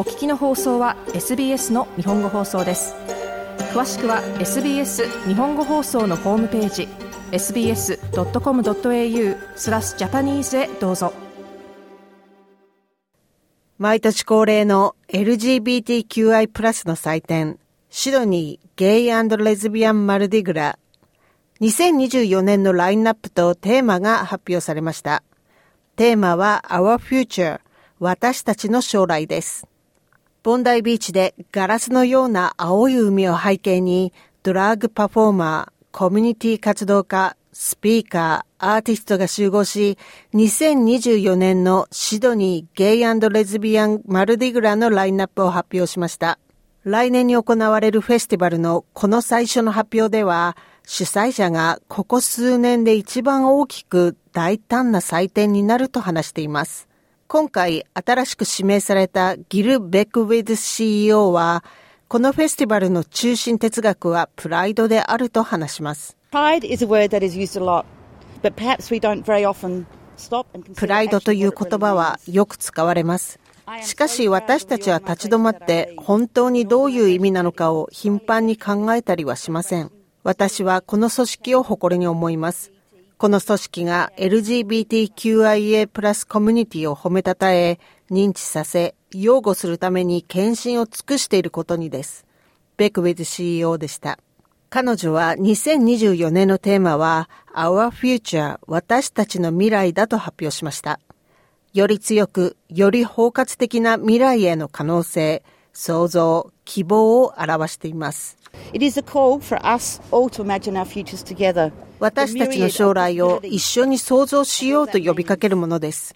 お聞きの放送は SBS の日本語放送です詳しくは SBS 日本語放送のホームページ sbs.com.au スラスジャパニーズへどうぞ毎年恒例の LGBTQI+, プラスの祭典シドニーゲイレズビアンマルディグラ2024年のラインナップとテーマが発表されました。テーマは Our Future 私たちの将来です。ボンダイビーチでガラスのような青い海を背景にドラッグパフォーマー、コミュニティ活動家、スピーカー、アーティストが集合し、2024年のシドニーゲイレズビアンマルディグラのラインナップを発表しました。来年に行われるフェスティバルのこの最初の発表では、主催者がここ数年で一番大きく大胆な祭典になると話しています。今回新しく指名されたギル・ベックウィズ CEO は、このフェスティバルの中心哲学はプライドであると話します。プライドという言葉はよく使われます。しかし私たちは立ち止まって本当にどういう意味なのかを頻繁に考えたりはしません。私はこの組織を誇りに思います。この組織が LGBTQIA プラスコミュニティを褒めたたえ、認知させ、擁護するために献身を尽くしていることにです。ベクウィズ CEO でした。彼女は2024年のテーマは Our Future 私たちの未来だと発表しました。より強く、より包括的な未来への可能性、想像、希望を表しています。私たちの将来を一緒に想像しようと呼びかけるものです。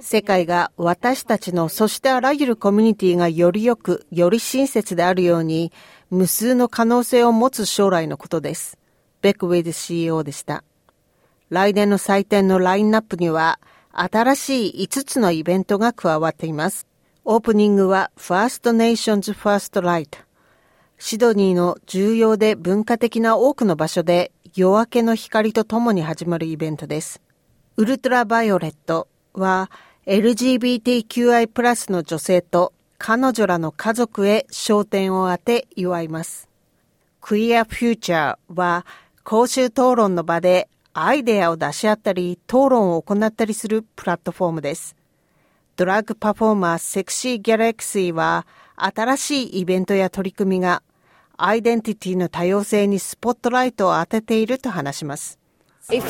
世界が私たちの、そしてあらゆるコミュニティがより良く、より親切であるように、無数の可能性を持つ将来のことです。ベックウェイズ CEO でした。来年の祭典のラインナップには、新しい5つのイベントが加わっています。オープニングは First Nations First Light。シドニーの重要で文化的な多くの場所で夜明けの光とともに始まるイベントです。ウルトラバイオレットは LGBTQI+ プラスの女性と彼女らの家族へ焦点を当て祝います。Queer Future は公衆討論の場でアイデアを出し合ったり、討論を行ったりするプラットフォームです。ドラッグパフォーマーセクシーギャラクシーは、新しいイベントや取り組みが、アイデンティティの多様性にスポットライトを当てていると話します。Uh.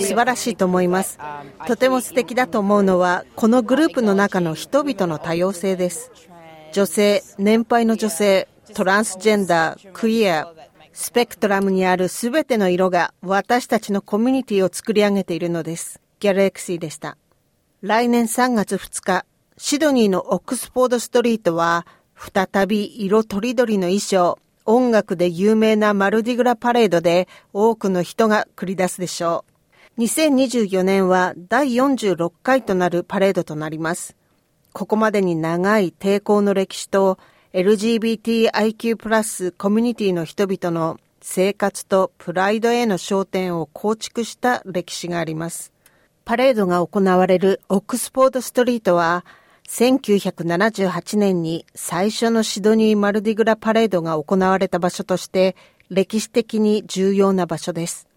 素晴らしいと思います。とても素敵だと思うのは、このグループの中の人々の多様性です。女性、年配の女性、トランスジェンダー、クイア、スペクトラムにあるすべての色が私たちのコミュニティを作り上げているのです。ギャルエクシーでした。来年3月2日、シドニーのオックスフォードストリートは、再び色とりどりの衣装、音楽で有名なマルディグラパレードで多くの人が繰り出すでしょう。2024年は第46回となるパレードとなります。ここまでに長い抵抗の歴史と LGBTIQ+ プラスコミュニティの人々の生活とプライドへの焦点を構築した歴史があります。パレードが行われるオックスフォードストリートは、1978年に最初のシドニー・マルディグラパレードが行われた場所として歴史的に重要な場所です。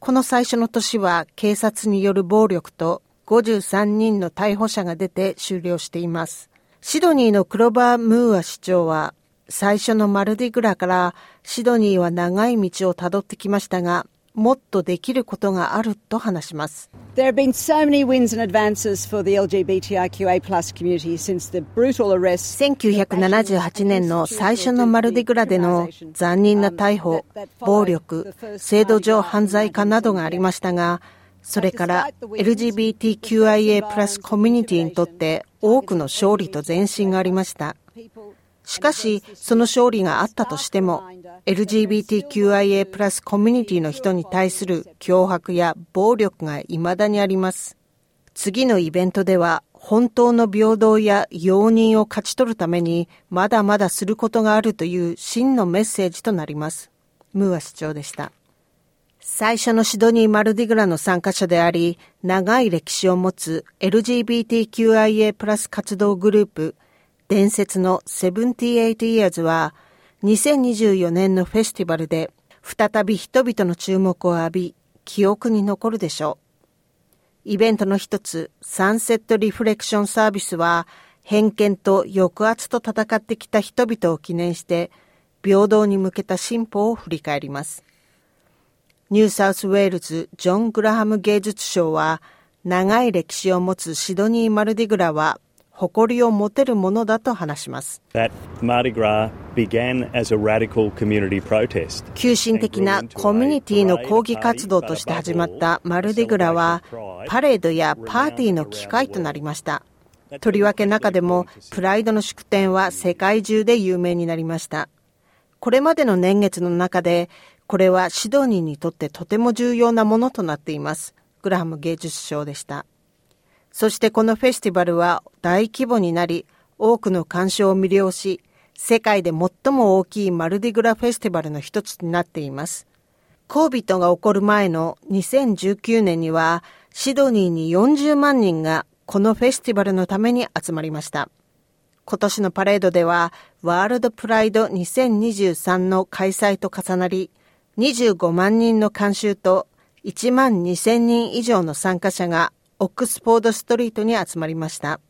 この最初の年は警察による暴力と53人の逮捕者が出て終了しています。シドニーのクロバー・ムーア市長は、最初のマルディグラからシドニーは長い道をたどってきましたが、もっとできることがあると話します。1978年の最初のマルディグラでの残忍な逮捕、暴力、制度上犯罪化などがありましたが、それから LGBTQIA+ コミュニティにとって多くの勝利と前進がありました。しかし、その勝利があったとしても、LGBTQIA+ コミュニティの人に対する脅迫や暴力が未だにあります。次のイベントでは、本当の平等や容認を勝ち取るために、まだまだすることがあるという真のメッセージとなります。ムーア市長でした。最初のシドニー・マルディグラの参加者であり、長い歴史を持つ LGBTQIA+ 活動グループ、伝説の78 Years は、2024年のフェスティバルで再び人々の注目を浴び、記憶に残るでしょう。イベントの一つ、サンセットリフレクションサービスは、偏見と抑圧と戦ってきた人々を記念して、平等に向けた進歩を振り返ります。ニューサウスウェールズジョン・グラハム芸術賞は、長い歴史を持つシドニー・マルディグラは、誇りを持てるものだと話します。急進的なコミュニティの抗議活動として始まったマルディグラは、パレードやパーティーの機会となりました。とりわけ中でも、プライドの祝典は世界中で有名になりました。これまでの年月の中で、これはシドニーにとってとても重要なものとなっています。グラハム芸術賞でした。そしてこのフェスティバルは大規模になり、多くの鑑賞を魅了し、世界で最も大きいマルディグラフェスティバルの一つになっています。コービットが起こる前の2019年には、シドニーに40万人がこのフェスティバルのために集まりました。今年のパレードでは、ワールドプライド2023の開催と重なり、25万人の観衆と1万2000人以上の参加者がオックスフォードストリートに集まりました。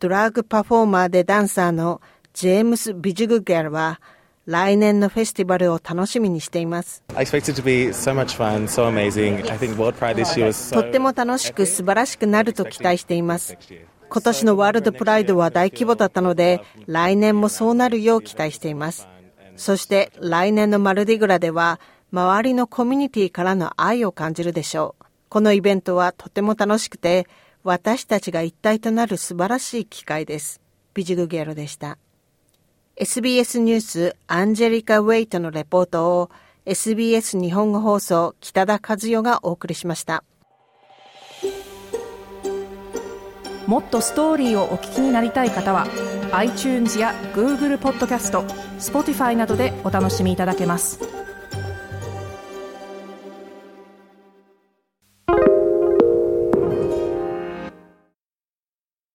ドラッグパフォーマーでダンサーのジェームス・ビジュグゲルは、来年のフェスティバルを楽しみにしています。とっても楽しく素晴らしくなると期待しています。今年のワールドプライドは大規模だったので、来年もそうなるよう期待しています。そして来年のマルディグラでは、周りのコミュニティからの愛を感じるでしょう。このイベントはとても楽しくて、私たちが一体となる素晴らしい機会です。ビジグゲロでした。SBS ニュースアンジェリカ・ウェイトのレポートを SBS 日本語放送北田和代がお送りしました。もっとストーリーをお聞きになりたい方は iTunes や Google ポッドキャスト Spotify などでお楽しみいただけます。